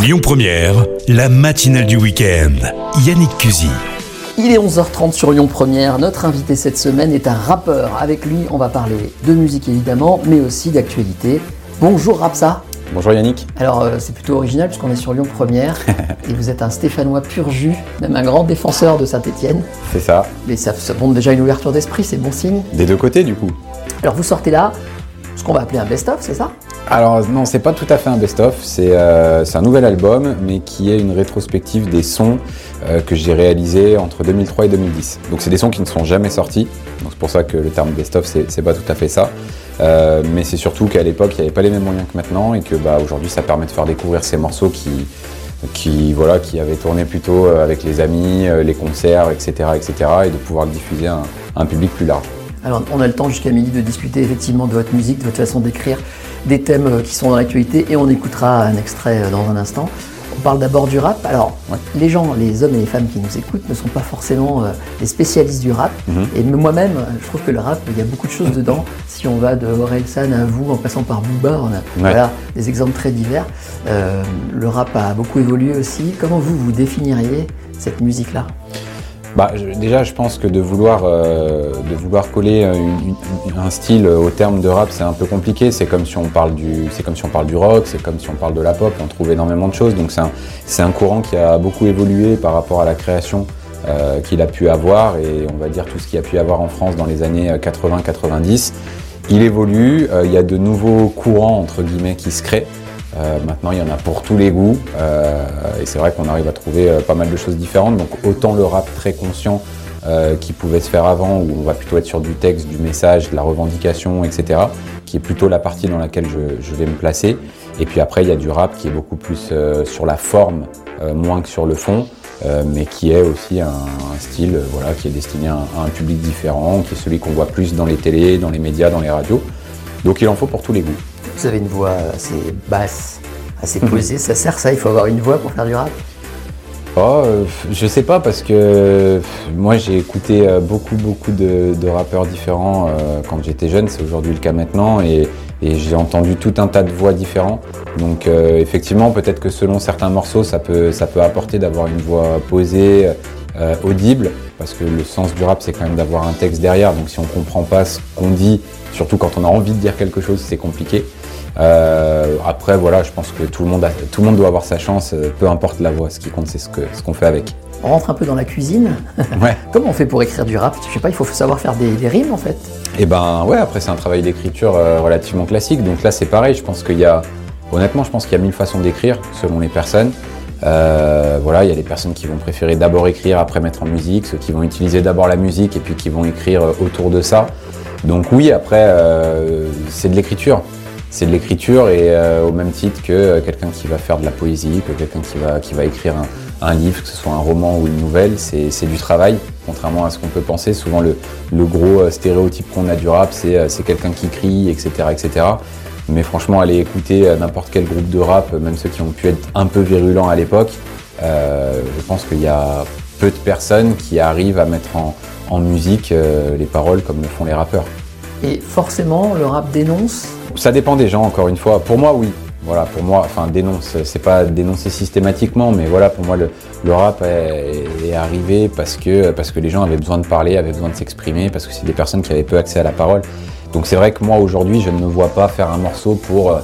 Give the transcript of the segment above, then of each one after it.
Lyon Première, la matinale du week-end. Yannick Cusy. Il est 11h30 sur Lyon Première. Notre invité cette semaine est un rappeur. Avec lui, on va parler de musique évidemment, mais aussi d'actualité. Bonjour Rapsa. Bonjour Yannick. Alors euh, c'est plutôt original puisqu'on est sur Lyon Première et vous êtes un Stéphanois pur jus, même un grand défenseur de Saint-Étienne. C'est ça. Mais ça, ça montre déjà une ouverture d'esprit, c'est bon signe. Des deux côtés du coup. Alors vous sortez là ce qu'on va appeler un best-of, c'est ça Alors non, c'est pas tout à fait un best-of, c'est euh, un nouvel album, mais qui est une rétrospective des sons euh, que j'ai réalisés entre 2003 et 2010. Donc c'est des sons qui ne sont jamais sortis, donc c'est pour ça que le terme best-of, c'est pas tout à fait ça. Euh, mais c'est surtout qu'à l'époque, il n'y avait pas les mêmes moyens que maintenant, et que bah, aujourd'hui, ça permet de faire découvrir ces morceaux qui, qui, voilà, qui avaient tourné plutôt avec les amis, les concerts, etc., etc., et de pouvoir le diffuser à un public plus large. Alors on a le temps jusqu'à midi de discuter effectivement de votre musique, de votre façon d'écrire, des thèmes euh, qui sont dans l'actualité et on écoutera un extrait euh, dans un instant. On parle d'abord du rap. Alors Ouais. les gens, les hommes et les femmes qui nous écoutent ne sont pas forcément euh, des spécialistes du rap. Mhm. Et moi-même, je trouve que le rap, il y a beaucoup de choses dedans. Si on va de Orelsan à vous, en passant par Booba, on a voilà, des exemples très divers. Euh, le rap a beaucoup évolué aussi. Comment vous, vous définiriez cette musique-là? Bah, déjà, je pense que de vouloir, euh, coller euh, un style au terme de rap, c'est un peu compliqué. C'est comme si on parle du, rock, c'est comme si on parle de la pop. On trouve énormément de choses. Donc c'est un, courant qui a beaucoup évolué par rapport à la création euh, qu'il a pu avoir et on va dire tout ce qu'il a pu avoir en France dans les années 80-90. Il évolue. euh, il y a de nouveaux courants entre guillemets qui se créent. Euh, maintenant, il y en a pour tous les goûts. euh, et c'est vrai qu'on arrive à trouver euh, pas mal de choses différentes. Donc, autant le rap très conscient qui pouvait se faire avant, où on va plutôt être sur du texte, du message, de la revendication, etc., qui est plutôt la partie dans laquelle je, vais me placer. Et puis après, il y a du rap qui est beaucoup plus sur la forme, moins que sur le fond. mais qui est aussi un, style voilà, qui est destiné à un, à un public différent, qui est celui qu'on voit plus dans les télés, dans les médias, dans les radios. Donc il en faut pour tous les goûts. Vous avez une voix assez basse, assez posée. Ça sert ça Il faut avoir une voix pour faire du rap? Oh, euh, je sais pas parce que euh, moi j'ai écouté euh, beaucoup beaucoup de, de rappeurs différents euh, quand j'étais jeune, c'est aujourd'hui le cas maintenant et, et j'ai entendu tout un tas de voix différents. Donc euh, effectivement peut-être que selon certains morceaux ça peut ça peut apporter d'avoir une voix posée, euh, audible parce que le sens du rap c'est quand même d'avoir un texte derrière. Donc si on comprend pas ce qu'on dit, surtout quand on a envie de dire quelque chose, c'est compliqué. Euh, après, voilà, je pense que tout le monde, a- tout le monde doit avoir sa chance, euh, peu importe la voix. Ce qui compte, c'est ce que- ce qu'on fait avec. On rentre un peu dans la cuisine. Ouais. Comment on fait pour écrire du rap? Je sais pas, il faut savoir faire des, des rimes en fait. Et ben, ouais. Après, c'est un travail d'écriture euh, relativement classique. Donc là, c'est pareil. Je pense qu'il y a, honnêtement, je pense qu'il y a mille façons d'écrire selon les personnes. Euh, voilà, il y a des personnes qui vont préférer d'abord écrire, après mettre en musique, ceux qui vont utiliser d'abord la musique et puis qui vont écrire autour de ça. Donc oui, après, euh, c'est de l'écriture. C'est de l'écriture et euh, au même titre que euh, quelqu'un qui va faire de la poésie, que quelqu'un qui va, qui va écrire un, livre, que ce soit un roman ou une nouvelle, c'est du travail, contrairement à ce qu'on peut penser. Souvent, le, le gros euh, stéréotype qu'on a du rap, c'est quelqu'un qui crie, etc., etc. Mais franchement, allez écouter n'importe quel groupe de rap, même ceux qui ont pu être un peu virulents à l'époque, je pense qu'il y a peu de personnes qui arrivent à mettre en, en musique les paroles comme le font les rappeurs. Et forcément, le rap dénonce. Ça dépend des gens, encore une fois. Pour moi, oui. Voilà, pour moi, enfin, dénonce, c'est pas dénoncer systématiquement, mais voilà, pour moi, le, rap est, arrivé parce que, parce que les gens avaient besoin de parler, avaient besoin de s'exprimer, parce que c'est des personnes qui avaient peu accès à la parole. Donc c'est vrai que moi, aujourd'hui, je ne me vois pas faire un morceau pour,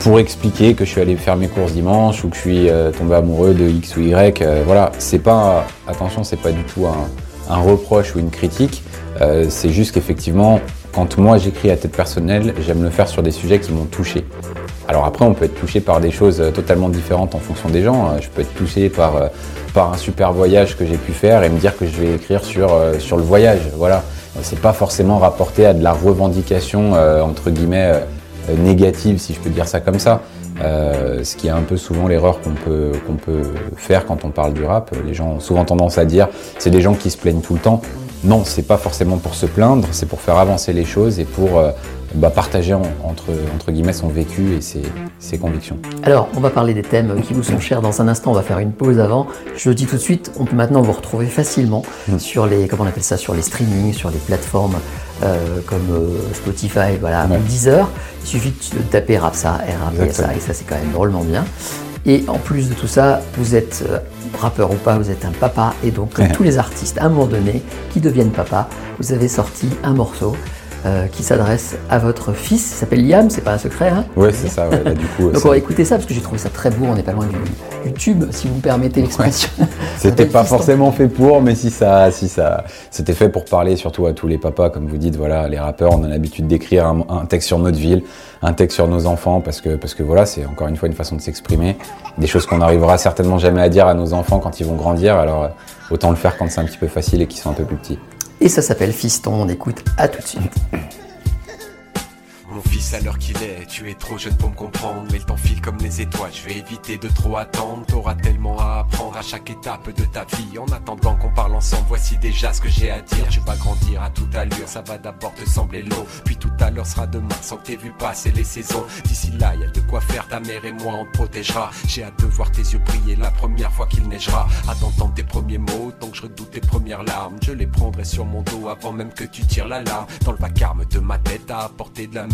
pour expliquer que je suis allé faire mes courses dimanche ou que je suis euh, tombé amoureux de X ou Y. euh, voilà, c'est pas, attention, c'est pas du tout un, un reproche ou une critique. Euh, c'est juste qu'effectivement, quand moi j'écris à tête personnelle, j'aime le faire sur des sujets qui m'ont touché. Alors après, on peut être touché par des choses euh, totalement différentes en fonction des gens. Euh, Je peux être touché par, euh, par un super voyage que j'ai pu faire et me dire que je vais écrire sur, euh, le voyage. Voilà. C'est pas forcément rapporté à de la revendication, entre guillemets, négative, si je peux dire ça comme ça. Ce qui est un peu souvent l'erreur qu'on peut, qu'on peut faire quand on parle du rap. Les gens ont souvent tendance à dire c'est des gens qui se plaignent tout le temps. Non, c'est pas forcément pour se plaindre, c'est pour faire avancer les choses et pour euh, bah, partager en- entre, entre guillemets son vécu et ses, ses convictions. Alors, on va parler des thèmes qui vous sont chers dans un instant. On va faire une pause avant. Je le dis tout de suite, on peut maintenant vous retrouver facilement sur les, comment on appelle ça, sur les streamings, sur les plateformes euh, comme euh, Spotify, voilà, Ouais. Deezer. Il suffit de taper Rapsa, R-A-P-S-A, Exactement. et ça c'est quand même drôlement bien. Et en plus de tout ça, vous êtes euh, rappeur ou pas, vous êtes un papa. Et donc, comme tous les artistes, à un moment donné, qui deviennent papa, vous avez sorti un morceau euh, qui s'adresse à votre fils. Il s'appelle Liam, c'est pas un secret. Hein ouais, c'est ça. Ouais, du coup, Donc on va écouter ça parce que j'ai trouvé ça très beau. On n'est pas loin du, tube, si vous me permettez l'expression. C'était pas forcément fait pour, mais si ça, si ça, c'était fait pour parler surtout à tous les papas, comme vous dites. Voilà, les rappeurs, on a l'habitude d'écrire un, texte sur notre ville, un texte sur nos enfants, parce que parce que voilà, c'est encore une fois une façon de s'exprimer, des choses qu'on n'arrivera certainement jamais à dire à nos enfants quand ils vont grandir. Alors autant le faire quand c'est un petit peu facile et qu'ils sont un peu plus petits. Et ça s'appelle Fiston, on écoute à tout de suite. Mon fils, à l'heure qu'il est, tu es trop jeune pour me comprendre. Mais le temps file comme les étoiles, je vais éviter de trop attendre. T'auras tellement à apprendre à chaque étape de ta vie. En attendant qu'on parle ensemble, voici déjà ce que j'ai à dire. Tu vas grandir à toute allure, ça va d'abord te sembler long. Puis tout à l'heure sera demain, sans que t'aies vu passer les saisons. D'ici là, y a de quoi faire, ta mère et moi on te protégera. J'ai hâte de voir tes yeux briller la première fois qu'il neigera. À d'entendre tes premiers mots, donc je redoute tes premières larmes. Je les prendrai sur mon dos avant même que tu tires l'alarme. Dans le vacarme de ma tête à apporter de la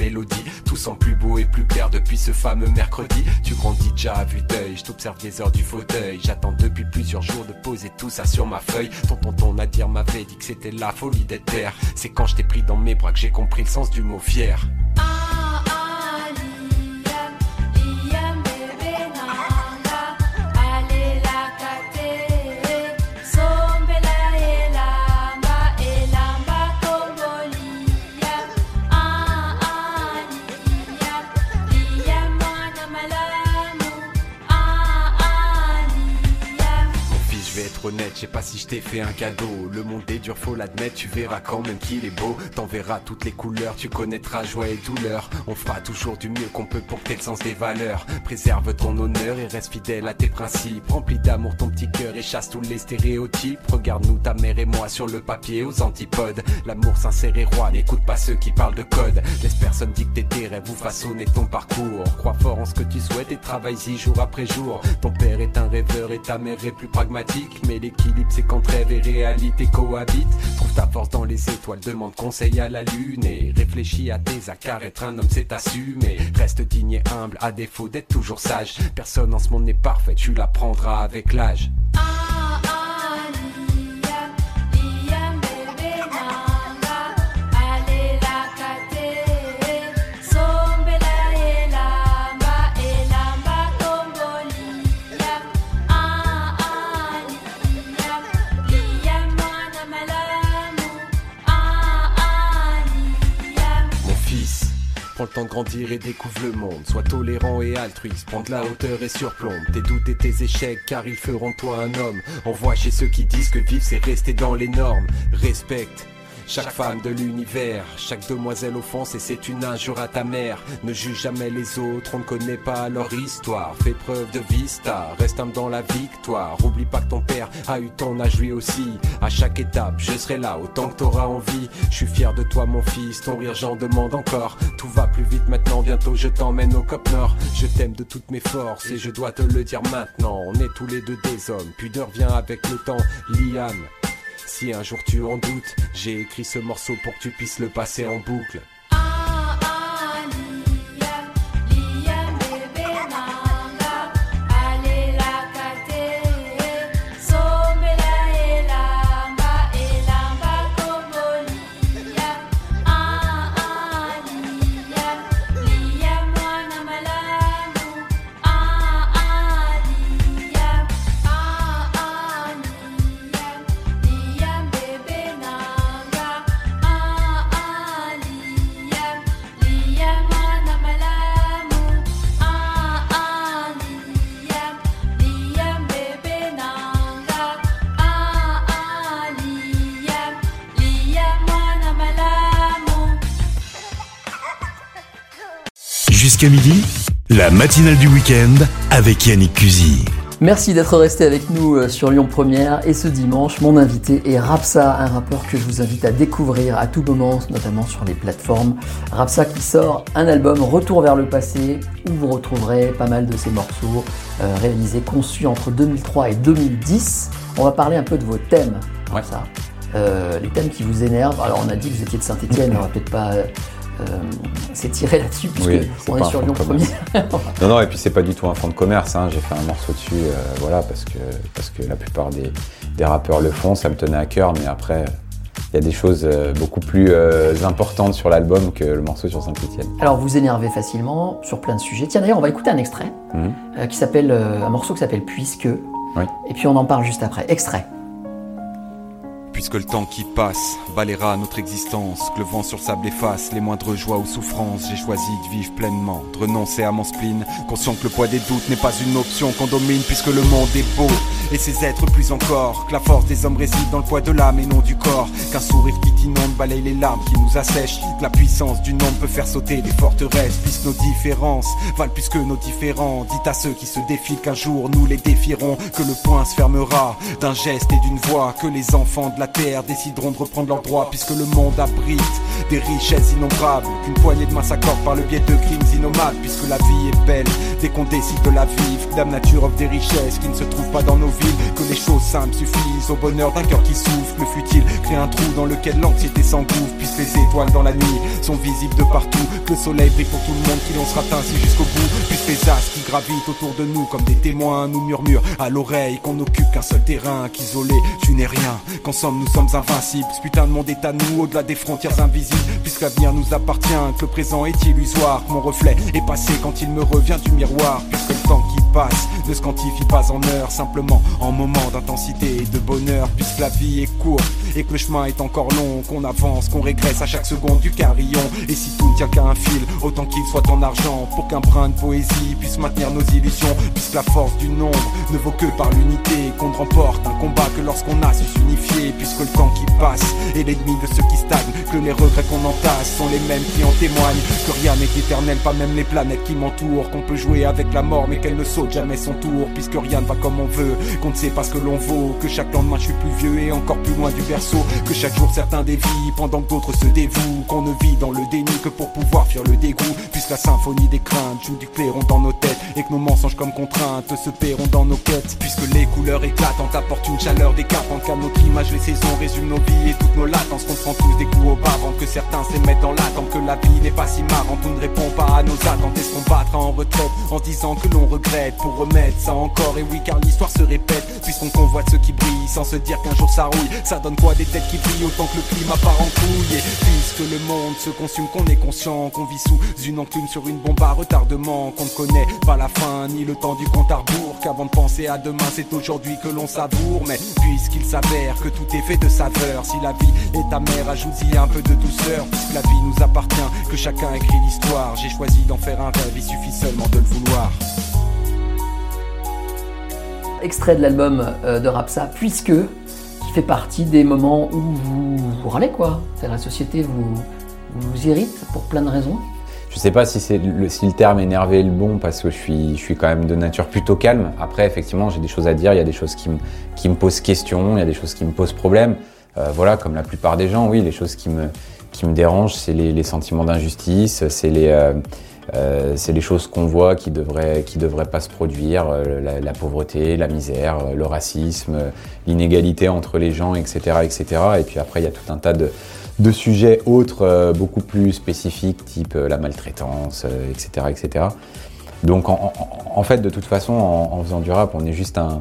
tout semble plus beau et plus clair depuis ce fameux mercredi. Tu grandis déjà à vue d'œil, je t'observe des heures du fauteuil. J'attends depuis plusieurs jours de poser tout ça sur ma feuille. Ton tonton Nadir m'avait dit que c'était la folie d'être terre. C'est quand je t'ai pris dans mes bras que j'ai compris le sens du mot fier. Je sais pas si je t'ai fait un cadeau. Le monde est dur, faut l'admettre, tu verras quand même qu'il est beau. T'en verras toutes les couleurs, tu connaîtras joie et douleur. On fera toujours du mieux qu'on peut pour que le sens des valeurs. Préserve ton honneur et reste fidèle à tes principes. Remplis d'amour ton petit cœur et chasse tous les stéréotypes. Regarde-nous, ta mère et moi, sur le papier aux antipodes. L'amour sincère et roi, n'écoute pas ceux qui parlent de code. Laisse personne dicter tes rêves ou façonner ton parcours. Crois fort en ce que tu souhaites et travaille-y jour après jour. Ton père est un rêveur et ta mère est plus pragmatique, mais l'équipe c'est quand rêve et réalité cohabitent. Trouve ta force dans les étoiles, demande conseil à la lune et réfléchis à tes accards. Être un homme, c'est assumer. Reste digne et humble, à défaut d'être toujours sage. Personne en ce monde n'est parfait, tu l'apprendras avec l'âge. Grandir et découvre le monde. Sois tolérant et altruiste. Prends de la hauteur et surplombe tes doutes et tes échecs car ils feront toi un homme. On voit chez ceux qui disent que vivre c'est rester dans les normes. Respecte chaque femme de l'univers, chaque demoiselle offense et c'est une injure à ta mère. Ne juge jamais les autres, on ne connaît pas leur histoire. Fais preuve de vista, reste homme dans la victoire. Oublie pas que ton père a eu ton âge lui aussi. À chaque étape, je serai là autant que t'auras envie. Je suis fier de toi mon fils, ton rire j'en demande encore. Tout va plus vite maintenant, bientôt je t'emmène au Cop Nord. Je t'aime de toutes mes forces et je dois te le dire maintenant. On est tous les deux des hommes, pudeur vient avec le temps. Liam, si un jour tu en doutes, j'ai écrit ce morceau pour que tu puisses le passer en boucle. Jusqu'à midi, la matinale du week-end avec Yannick Cusy. Merci d'être resté avec nous euh, sur Lyon Première et ce dimanche, mon invité est Rapsa, un rappeur que je vous invite à découvrir à tout moment, notamment sur les plateformes. Rapsa qui sort un album Retour vers le passé où vous retrouverez pas mal de ses morceaux euh, réalisés, conçus entre 2003 et 2010. On va parler un peu de vos thèmes, Rapsa. Euh, les thèmes qui vous énervent. Alors on a dit que vous étiez de Saint-Etienne, on va peut-être pas c'est tiré là-dessus, puisque on est, sur Lyon premier. non, non, et puis c'est pas du tout un fond de commerce. Hein. J'ai fait un morceau dessus, voilà, parce que, parce que la plupart des, des rappeurs le font, ça me tenait à cœur, mais après, il y a des choses euh, beaucoup plus euh, importantes sur l'album que le morceau sur Saint-Etienne. Alors vous énervez facilement sur plein de sujets. Tiens d'ailleurs on va écouter un extrait mhm. euh, qui s'appelle un morceau qui s'appelle Puisque. Et puis on en parle juste après. Extrait puisque le temps qui passe balayera notre existence, que le vent sur le sable efface les moindres joies ou souffrances, j'ai choisi de vivre pleinement, de renoncer à mon spleen, conscient que le poids des doutes n'est pas une option qu'on domine puisque le monde est beau, et ses êtres plus encore, que la force des hommes réside dans le poids de l'âme et non du corps, qu'un sourire qui t'inonde balaye les larmes qui nous assèchent, que la puissance du nombre peut faire sauter les forteresses, puisque nos différences valent plus nos différents, dites à ceux qui se défilent qu'un jour nous les défierons, que le point se fermera d'un geste et d'une voix, que les enfants de la terre décideront de reprendre leurs droits puisque le monde abrite des richesses innombrables. Qu'une poignée de main s'accorde par le biais de crimes innommables puisque la vie est belle. Dès qu'on décide de la vivre Dame nature offre des richesses qui ne se trouvent pas dans nos villes. Que les choses simples suffisent au bonheur d'un cœur qui souffre le futile crée un trou dans lequel l'anxiété s'engouffre puisque les étoiles dans la nuit sont visibles de partout. Que le soleil brille pour tout le monde qui l'on sera ainsi jusqu'au bout. Puisque les astres qui gravitent autour de nous comme des témoins nous murmurent à l'oreille qu'on n'occupe qu'un seul terrain qu'isolé tu n'es rien qu'en somme nous sommes invincibles. Ce putain de monde est à nous, au-delà des frontières invisibles. Puisque l'avenir nous appartient, que le présent est illusoire. mon reflet est passé quand il me revient du miroir. Temps qui passe ne se quantifie pas en heures, simplement en moments d'intensité et de bonheur. Puisque la vie est courte et que le chemin est encore long, qu'on avance, qu'on régresse à chaque seconde du carillon. Et si tout ne tient qu'à un fil, autant qu'il soit en argent, pour qu'un brin de poésie puisse maintenir nos illusions. Puisque la force du nombre ne vaut que par l'unité, qu'on remporte un combat que lorsqu'on a su s'unifier. Puisque le temps qui passe et l'ennemi de ceux qui stagnent, que les regrets qu'on entasse sont les mêmes qui en témoignent. Que rien n'est éternel, pas même les planètes qui m'entourent. Qu'on peut jouer avec la mort, qu'elle ne saute jamais son tour. Puisque rien ne va comme on veut, qu'on ne sait pas ce que l'on vaut. Que chaque lendemain je suis plus vieux et encore plus loin du berceau. Que chaque jour certains dévient pendant que d'autres se dévouent. Qu'on ne vit dans le déni que pour pouvoir fuir le dégoût. Puisque la symphonie des craintes joue du clairon dans nos têtes. Et que nos mensonges comme contraintes se paieront dans nos quêtes. Puisque les couleurs éclatantes apportent une chaleur décapante. Car notre image, les saisons résument nos vies et toutes nos latences. Qu'on prend tous des coups au bas avant que certains s'émettent dans l'attente. Que la vie n'est pas si marrante, on ne répond pas à nos attentes. Est-ce qu'on battra en retraite en disant que l'on regrette pour remettre ça encore Et oui, car l'histoire se répète. Puisqu'on convoite ceux qui brillent sans se dire qu'un jour ça rouille. Ça donne quoi des têtes qui brillent autant que le climat part en couille. Et puisque le monde se consume, qu'on est conscient, qu'on vit sous une enclume sur une bombe à retardement, qu'on ne connaît pas la fin ni le temps du compte à rebours. Qu'avant de penser à demain, c'est aujourd'hui que l'on savoure. Mais puisqu'il s'avère que tout est fait de saveur, si la vie est amère, ajoute-y un peu de douceur. Puisque la vie nous appartient, que chacun écrit l'histoire. J'ai choisi d'en faire un rêve, il suffit seulement de le vouloir. Extrait de l'album euh, de Rapsa, puisque qui fait partie des moments où vous, vous râlez quoi. C'est la société vous, vous irrite pour plein de raisons. Je sais pas si, le, si le terme énervé est le bon parce que je suis, je suis quand même de nature plutôt calme. Après, effectivement, j'ai des choses à dire, il y a des choses qui me, qui me posent question, il y a des choses qui me posent problème. Euh, voilà, comme la plupart des gens, oui, les choses qui me, qui me dérangent, c'est les, les sentiments d'injustice, c'est les, euh, euh, c'est les choses qu'on voit qui devraient, qui devraient pas se produire, euh, la, la, pauvreté, la misère, le racisme, l'inégalité entre les gens, etc., etc. Et puis après, il y a tout un tas de, de sujets autres, beaucoup plus spécifiques, type la maltraitance, etc., etc. Donc, en, en, fait, de toute façon, en, en faisant du rap, on est juste un,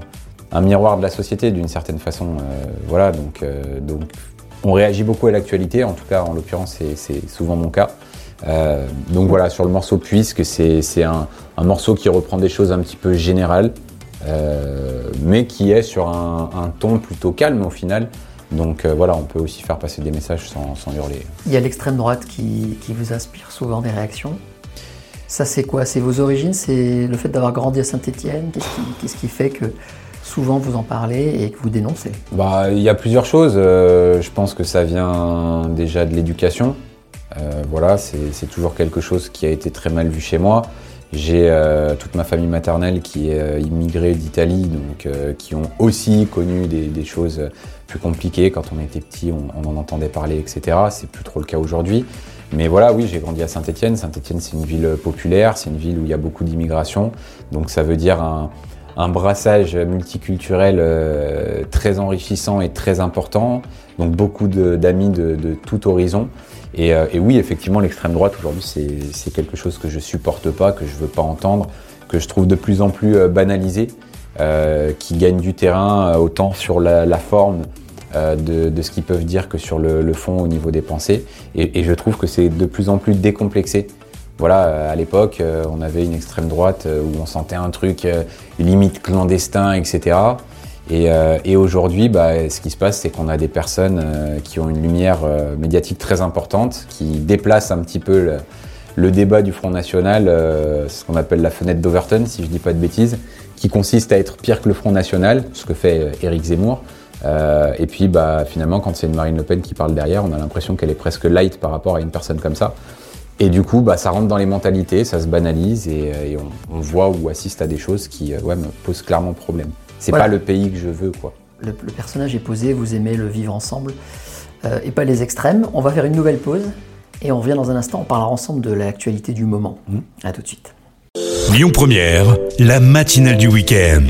un miroir de la société d'une certaine façon. Euh, voilà, donc, euh, donc on réagit beaucoup à l'actualité, en tout cas en l'occurrence c'est souvent mon cas. Euh, donc voilà, sur le morceau Puisque, c'est un, un, morceau qui reprend des choses un petit peu générales, mais qui est sur un, un, ton plutôt calme au final. Donc voilà, on peut aussi faire passer des messages sans, sans hurler. Il y a l'extrême droite qui, qui, vous inspire souvent des réactions. Ça c'est quoi? C'est vos origines? C'est le fait d'avoir grandi à Saint-Étienne? Qu'est-ce qui, qui, fait que souvent vous en parlez et que vous dénoncez? Bah, Il y a plusieurs choses. Euh, je pense que ça vient déjà de l'éducation. Euh, voilà, c'est toujours quelque chose qui a été très mal vu chez moi. J'ai euh, toute ma famille maternelle qui est immigrée d'Italie, donc qui ont aussi connu des, choses plus compliquées. Quand on était petit, on, on en entendait parler, etc. C'est plus trop le cas aujourd'hui. Mais voilà, oui, j'ai grandi à Saint-Étienne. Saint-Étienne, c'est une ville populaire, c'est une ville où il y a beaucoup d'immigration. Donc ça veut dire un, un brassage multiculturel euh, très enrichissant et très important. Donc beaucoup d'amis de, tout horizon. Et, euh, et oui, effectivement, l'extrême droite aujourd'hui, c'est quelque chose que je supporte pas, que je veux pas entendre, que je trouve de plus en plus euh, banalisé, qui gagne du terrain autant sur la, forme de, ce qu'ils peuvent dire que sur le, fond au niveau des pensées. Et je trouve que c'est de plus en plus décomplexé voilà, à l'époque, on avait une extrême droite où on sentait un truc limite clandestin, etc. Et, euh, aujourd'hui, bah, ce qui se passe, c'est qu'on a des personnes euh, qui ont une lumière euh, médiatique très importante, qui déplacent un petit peu le, débat du Front National, ce qu'on appelle la fenêtre d'Overton, si je dis pas de bêtises, qui consiste à être pire que le Front National, ce que fait Éric Zemmour. et puis, bah, finalement, quand c'est une Marine Le Pen qui parle derrière, on a l'impression qu'elle est presque light par rapport à une personne comme ça. Et du coup, bah, ça rentre dans les mentalités, ça se banalise et, et on, on, voit ou assiste à des choses qui ouais, me posent clairement problème. C'est pas le pays que je veux, quoi. Le, personnage est posé, vous aimez le vivre ensemble euh, et pas les extrêmes. On va faire une nouvelle pause et on revient dans un instant. On parlera ensemble de l'actualité du moment. A mmh. À tout de suite. Lyon Première, la matinale du week-end.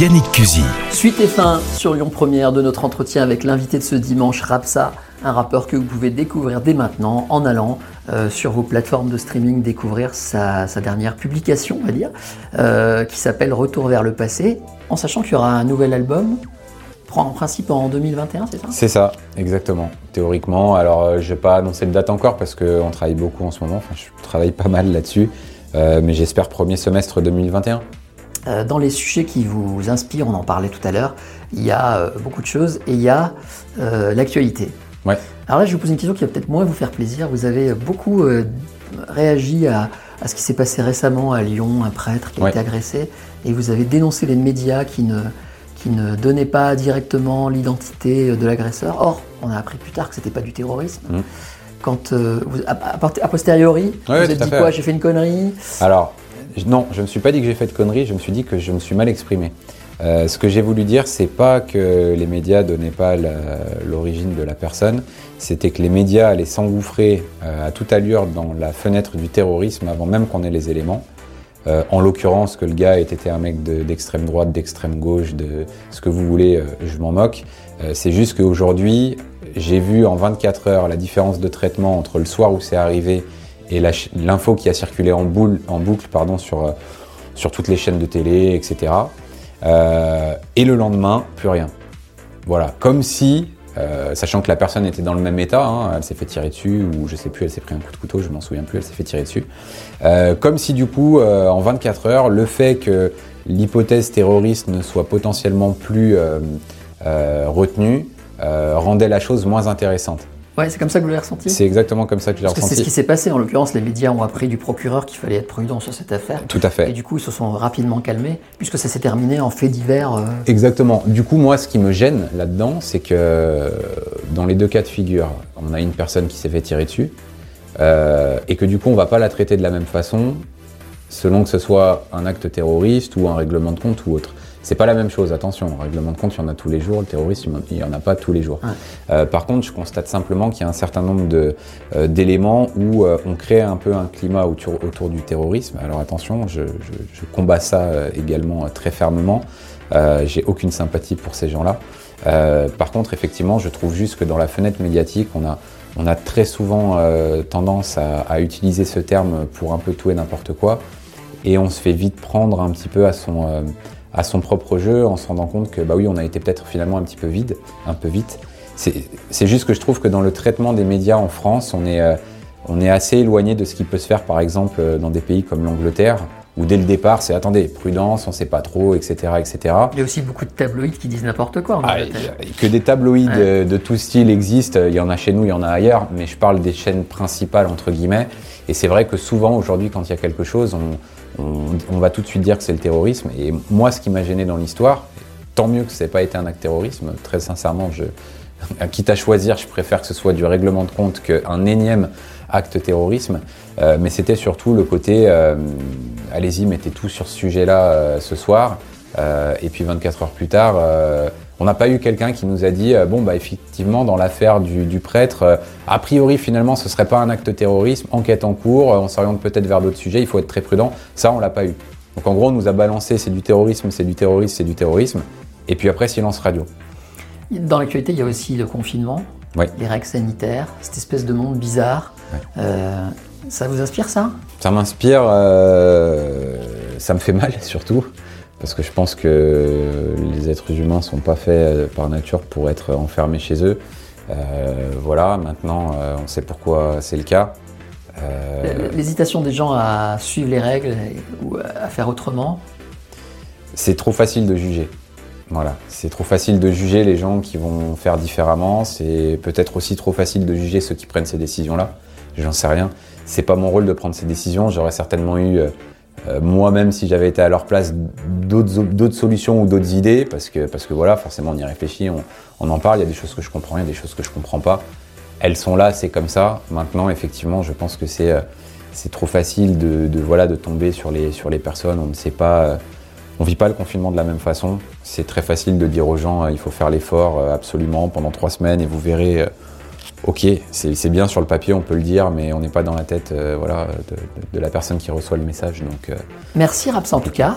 Yannick Cusy. Suite et fin sur Lyon Première de notre entretien avec l'invité de ce dimanche, Rapsa, un rappeur que vous pouvez découvrir dès maintenant en allant euh, sur vos plateformes de streaming découvrir sa, dernière publication, on va dire, euh, qui s'appelle Retour vers le passé, en sachant qu'il y aura un nouvel album en principe en 2021, c'est ça? C'est ça, exactement. Théoriquement, alors euh, je vais pas annoncer de date encore parce qu'on travaille beaucoup en ce moment, enfin je travaille pas mal là-dessus, mais j'espère premier semestre 2021. Dans les sujets qui vous inspirent, on en parlait tout à l'heure, il y a beaucoup de choses et il y a l'actualité. Alors là, je vais vous poser une question qui va peut-être moins vous faire plaisir. Vous avez beaucoup euh, réagi à, ce qui s'est passé récemment à Lyon, un prêtre qui a été agressé, et vous avez dénoncé les médias qui ne, qui ne donnaient pas directement l'identité de l'agresseur. Or, on a appris plus tard que c'était pas du terrorisme. Mmh. Quand euh, vous, a, posteriori, vous avez dit quoi J'ai fait une connerie? Alors, non, je ne me suis pas dit que j'ai fait de connerie, je me suis dit que je me suis mal exprimé. Euh, ce que j'ai voulu dire, c'est pas que les médias donnaient pas l'origine de la personne, c'était que les médias allaient s'engouffrer euh, à toute allure dans la fenêtre du terrorisme avant même qu'on ait les éléments. Euh, en l'occurrence, que le gars ait été un mec d'extrême droite, d'extrême gauche, de ce que vous voulez, je m'en moque. c'est juste qu'aujourd'hui, j'ai vu en 24 heures la différence de traitement entre le soir où c'est arrivé et l'info qui a circulé en, boucle pardon, sur toutes les chaînes de télé, etc. Euh, et le lendemain, plus rien. Voilà, comme si, euh, sachant que la personne était dans le même état, hein, elle s'est fait tirer dessus, ou je sais plus, elle s'est pris un coup de couteau, je m'en souviens plus, elle s'est fait tirer dessus. Euh, comme si du coup, en 24 heures, le fait que l'hypothèse terroriste ne soit potentiellement plus retenue rendait la chose moins intéressante. Ouais, c'est comme ça que vous l'avez ressenti C'est exactement comme ça que je l'ai ressenti. C'est ce qui s'est passé. En l'occurrence, les médias ont appris du procureur qu'il fallait être prudent sur cette affaire. Tout à fait. Et du coup, ils se sont rapidement calmés, puisque ça s'est terminé en fait divers. Euh. Exactement. Du coup, moi, ce qui me gêne là-dedans, c'est que dans les deux cas de figure, on a une personne qui s'est fait tirer dessus, euh, et que du coup, on va pas la traiter de la même façon, selon que ce soit un acte terroriste ou un règlement de compte ou autre. C'est pas la même chose, attention, le règlement de compte, il y en a tous les jours, le terrorisme, il n'y en a pas tous les jours. Euh, par contre, je constate simplement qu'il y a un certain nombre euh, d'éléments où euh, on crée un peu un climat autour, autour du terrorisme. Alors attention, je, je, je combats ça également très fermement. J'ai aucune sympathie pour ces gens-là. par contre, effectivement, je trouve juste que dans la fenêtre médiatique, on a, on a très souvent tendance à, à, utiliser ce terme pour un peu tout et n'importe quoi. Et on se fait vite prendre un petit peu à son à son propre jeu en se rendant compte que bah oui, on a été peut-être finalement un petit peu vide, un peu vite. C'est juste que je trouve que dans le traitement des médias en France, on est, euh, on est assez éloigné de ce qui peut se faire par exemple euh, dans des pays comme l'Angleterre, où dès le départ c'est attendez, prudence, on sait pas trop, etc. etc. Il y a aussi beaucoup de tabloïds qui disent n'importe quoi. En ah, que des tabloïds de, de, tout style existent, il y en a chez nous, il y en a ailleurs, mais je parle des chaînes principales entre guillemets. Et c'est vrai que souvent aujourd'hui quand il y a quelque chose, on, on, va tout de suite dire que c'est le terrorisme. Et moi, ce qui m'a gêné dans l'histoire, tant mieux que ça n'ait pas été un acte terrorisme, très sincèrement, je, quitte à choisir, je préfère que ce soit du règlement de compte qu'un énième acte terrorisme. Euh, mais c'était surtout le côté, euh, allez-y, mettez tout sur ce sujet-là euh, ce soir. et puis 24 heures plus tard, on n'a pas eu quelqu'un qui nous a dit euh, bon bah effectivement dans l'affaire du, prêtre, euh, a priori finalement ce serait pas un acte terrorisme, enquête en cours, euh, on s'oriente peut-être vers d'autres sujets, il faut être très prudent. Ça on l'a pas eu. Donc en gros, on nous a balancé c'est du terrorisme, c'est du terrorisme, c'est du terrorisme. Et puis après, silence radio. Dans l'actualité, il y a aussi le confinement, les règles sanitaires, cette espèce de monde bizarre. Euh, ça vous inspire ça? Ça m'inspire, euh, ça me fait mal surtout, parce que je pense que les êtres humains sont pas faits euh, par nature pour être enfermés chez eux. Euh, voilà, maintenant euh, on sait pourquoi c'est le cas. Euh, L'hésitation des gens à suivre les règles ou à faire autrement. c'est trop facile de juger. Voilà, c'est trop facile de juger les gens qui vont faire différemment. C'est peut-être aussi trop facile de juger ceux qui prennent ces décisions-là. J'en sais rien. C'est pas mon rôle de prendre ces décisions. J'aurais certainement eu euh, euh, moi-même si j'avais été à leur place d'autres solutions ou d'autres idées parce que parce que voilà, forcément on y réfléchit, on, en parle. Il y a des choses que je comprends, il y a des choses que je comprends pas. Elles sont là, c'est comme ça. Maintenant, effectivement, je pense que c'est euh, trop facile de, voilà de tomber sur les sur les personnes. On ne sait pas. euh, on vit pas le confinement de la même façon. C'est très facile de dire aux gens il faut faire l'effort absolument pendant trois semaines et vous verrez. Ok, c'est bien sur le papier, on peut le dire, mais on n'est pas dans la tête euh, voilà, de, de- de la personne qui reçoit le message. Donc, euh, Merci Rapsa en tout cas.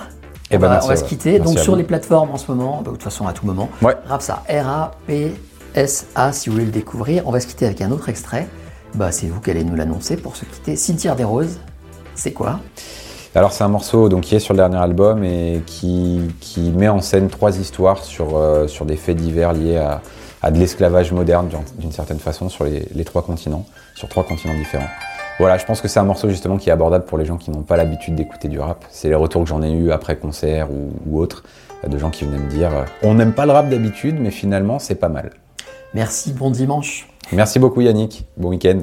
Eh on, ben, va, merci on va se quitter. Donc sur vous. les plateformes en ce moment, bah, de toute façon à tout moment. Ouais. Rapsa, R-A-P-S-A si vous voulez le découvrir. On va se quitter avec un autre extrait. Bah, c'est vous qui allez nous l'annoncer pour se quitter. Cimetière des Roses, c'est quoi? Alors c'est un morceau donc, qui est sur le dernier album et qui, qui met en scène trois histoires sur, euh, sur des faits divers liés à, à de l'esclavage moderne d'une- certaine façon sur les, les trois continents, sur trois continents différents. Voilà, je pense que c'est un morceau justement qui est abordable pour les gens qui n'ont pas l'habitude d'écouter du rap. C'est les retours que j'en ai eu après concert ou, euh, de gens qui venaient me dire euh, on n'aime pas le rap d'habitude, mais finalement c'est pas mal. Merci, bon dimanche. Merci beaucoup Yannick, bon week-end.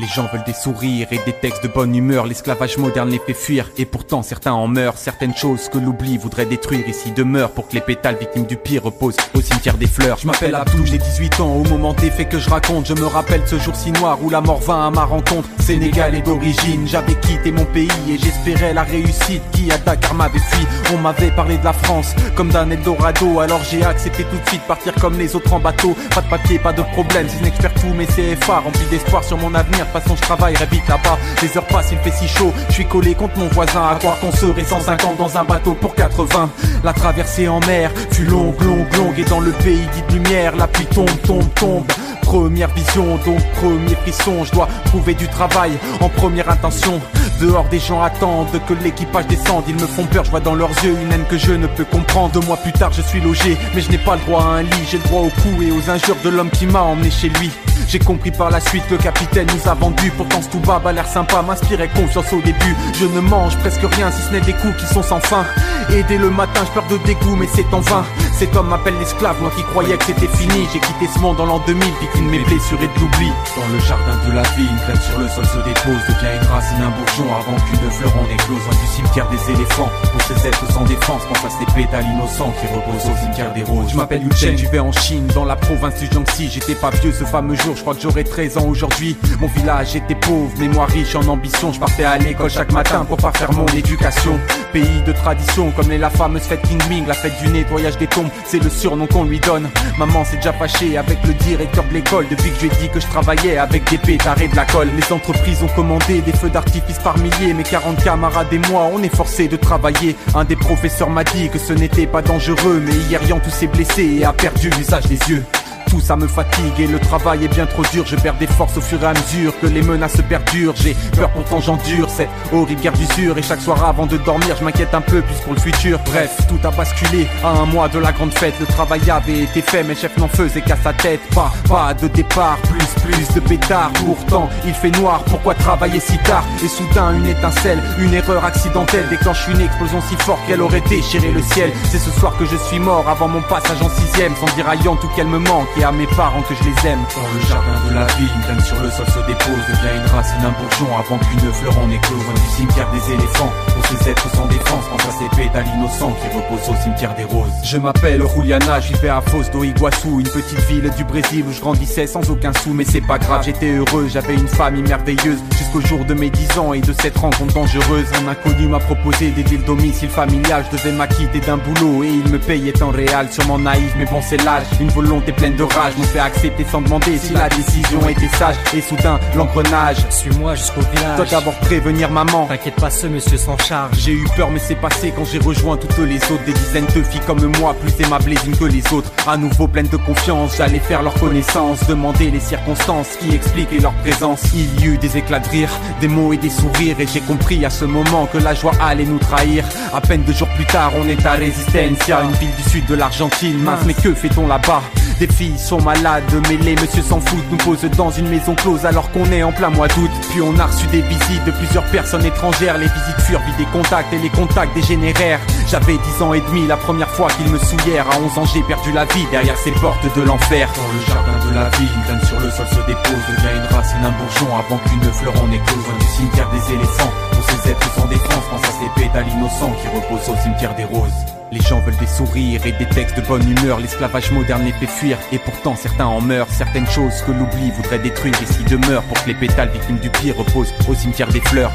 Les gens veulent des sourires et des textes de bonne humeur. L'esclavage moderne les fait fuir. Et pourtant, certains en meurent. Certaines choses que l'oubli voudrait détruire ici demeurent pour que les pétales victimes du pire reposent au cimetière des fleurs. Je m'appelle Abdou, j'ai 18 ans. Au moment des faits que je raconte, je me rappelle ce jour si noir où la mort vint à ma rencontre. Sénégalais d'origine, j'avais quitté mon pays et j'espérais la réussite qui à Dakar m'avait fui. On m'avait parlé de la France comme d'un Eldorado. Alors j'ai accepté tout de suite partir comme les autres en bateau. Pas de papier, pas de problème. Si je n'expert tout mes rempli d'espoir sur mon avenir. Façon, je travaillerai vite là-bas. Les heures passent, il fait si chaud. Je suis collé contre mon voisin. À croire qu'on serait 150 dans un bateau pour 80. La traversée en mer fut longue, longue, longue. Et dans le pays dit de lumière, la pluie tombe, tombe, tombe. Première vision, donc premier frisson. Je dois trouver du travail en première intention. Dehors, des gens attendent que l'équipage descende. Ils me font peur, je vois dans leurs yeux une haine que je ne peux comprendre. Deux mois plus tard, je suis logé, mais je n'ai pas le droit à un lit. J'ai le droit au cou et aux injures de l'homme qui m'a emmené chez lui. J'ai compris par la suite le capitaine nous a vendu. Pourtant, ce tout bas a l'air sympa, m'inspirait confiance au début. Je ne mange presque rien si ce n'est des coups qui sont sans fin. Et dès le matin, je pleure de dégoût, mais c'est en vain. Cet homme m'appelle l'esclave, moi qui croyais que c'était fini. J'ai quitté ce monde en l'an 2000, victime de mes blessures et de l'oubli. Dans le jardin de la vie, une graine sur le sol se dépose, devient une racine, un bourgeon avant qu'une fleur en éclose. Loin du cimetière des éléphants, pour ces êtres sans défense, qu'on fasse les pétales innocents qui reposent au cimetière des roses. Je m'appelle Yu Chen, je vais en Chine, dans la province du Jiangxi. J'étais pas vieux ce fameux jour, je crois que j'aurais 13 ans aujourd'hui. Mon village était pauvre, mémoire riche en ambition. Je partais à l'école chaque matin pour pas faire mon éducation. Pays de tradition, comme est la fameuse fête King Ming, la fête du nettoyage des tombes, c'est le surnom qu'on lui donne. Maman s'est déjà fâchée avec le directeur de depuis que je lui ai dit que je travaillais avec des pétards de la colle. Les entreprises ont commandé des feux d'artifice par milliers, mes 40 camarades et moi, on est forcés de travailler. Un des professeurs m'a dit que ce n'était pas dangereux, mais hier Yan tous s'est blessé et a perdu l'usage des yeux. Tout ça me fatigue et le travail est bien trop dur. Je perds des forces au fur et à mesure que les menaces perdurent. J'ai peur pourtant j'endure cette horrible guerre d'usure. Et chaque soir avant de dormir, je m'inquiète un peu plus pour le futur. Bref, tout a basculé à un mois de la grande fête. Le travail avait été fait, mais chef n'en faisait qu'à sa tête. Pas, pas de départ, plus, plus de pétards. Pourtant, il fait noir, pourquoi travailler si tard? Et soudain, une étincelle, une erreur accidentelle déclenche une explosion si forte qu'elle aurait déchiré le ciel. C'est ce soir que je suis mort avant mon passage en sixième. Sans dire à Yann tout qu'elle me manque à mes parents que je les aime. Dans le jardin de la vie, une graine sur le sol se dépose, devient une racine, un bourgeon avant qu'une fleur en éclose. Du cimetière des éléphants, pour ces êtres sans défense, remplace les pétales innocents qui reposent au cimetière des roses. Je m'appelle Juliana, j'y vais à Foz do Iguaçu, une petite ville du Brésil où je grandissais sans aucun sou, mais c'est pas grave, j'étais heureux, j'avais une famille merveilleuse, jusqu'au jour de mes 10 ans et de cette rencontre dangereuse. Un inconnu m'a proposé d'aider le domicile familial, je devais m'acquitter d'un boulot et il me payait en réel, sûrement naïf, mais bon c'est l'âge, une volonté pleine de rage m'ont fait accepter sans demander si la décision était sage. Et soudain, l'engrenage. Suis-moi jusqu'au village. Dois d'abord prévenir maman. T'inquiète pas, ce monsieur s'en charge. J'ai eu peur, mais c'est passé quand j'ai rejoint toutes les autres. Des dizaines de filles comme moi, plus aimables les unes que les autres. À nouveau pleines de confiance, j'allais faire leur connaissance. Demander les circonstances qui expliquaient leur présence. Il y eut des éclats de rire, des mots et des sourires. Et j'ai compris à ce moment que la joie allait nous trahir. À peine deux jours plus tard, on est à Resistencia, une ville du sud de l'Argentine. Mince, mais que fait-on là-bas? Des filles sont malades, mais les monsieur s'en foutent. Nous pose dans une maison close alors qu'on est en plein mois d'août. Puis on a reçu des visites de plusieurs personnes étrangères. Les visites furent des contacts et les contacts dégénérèrent. J'avais 10 ans et demi la première fois qu'ils me souillèrent. À 11 ans, j'ai perdu la vie derrière ces portes de l'enfer. Dans le jardin de la ville, une graine sur le sol se dépose. Devient une racine, un bourgeon avant qu'une fleur en éclose. Du cimetière des éléphants, tous ces êtres sans défense. Pense à ces pétales innocents qui reposent au cimetière des roses. Les gens veulent des sourires et des textes de bonne humeur. L'esclavage moderne les fait fuir. Et pourtant, certains en meurent. Certaines choses que l'oubli voudrait détruire ici demeurent pour que les pétales victimes du pire reposent au cimetière des fleurs.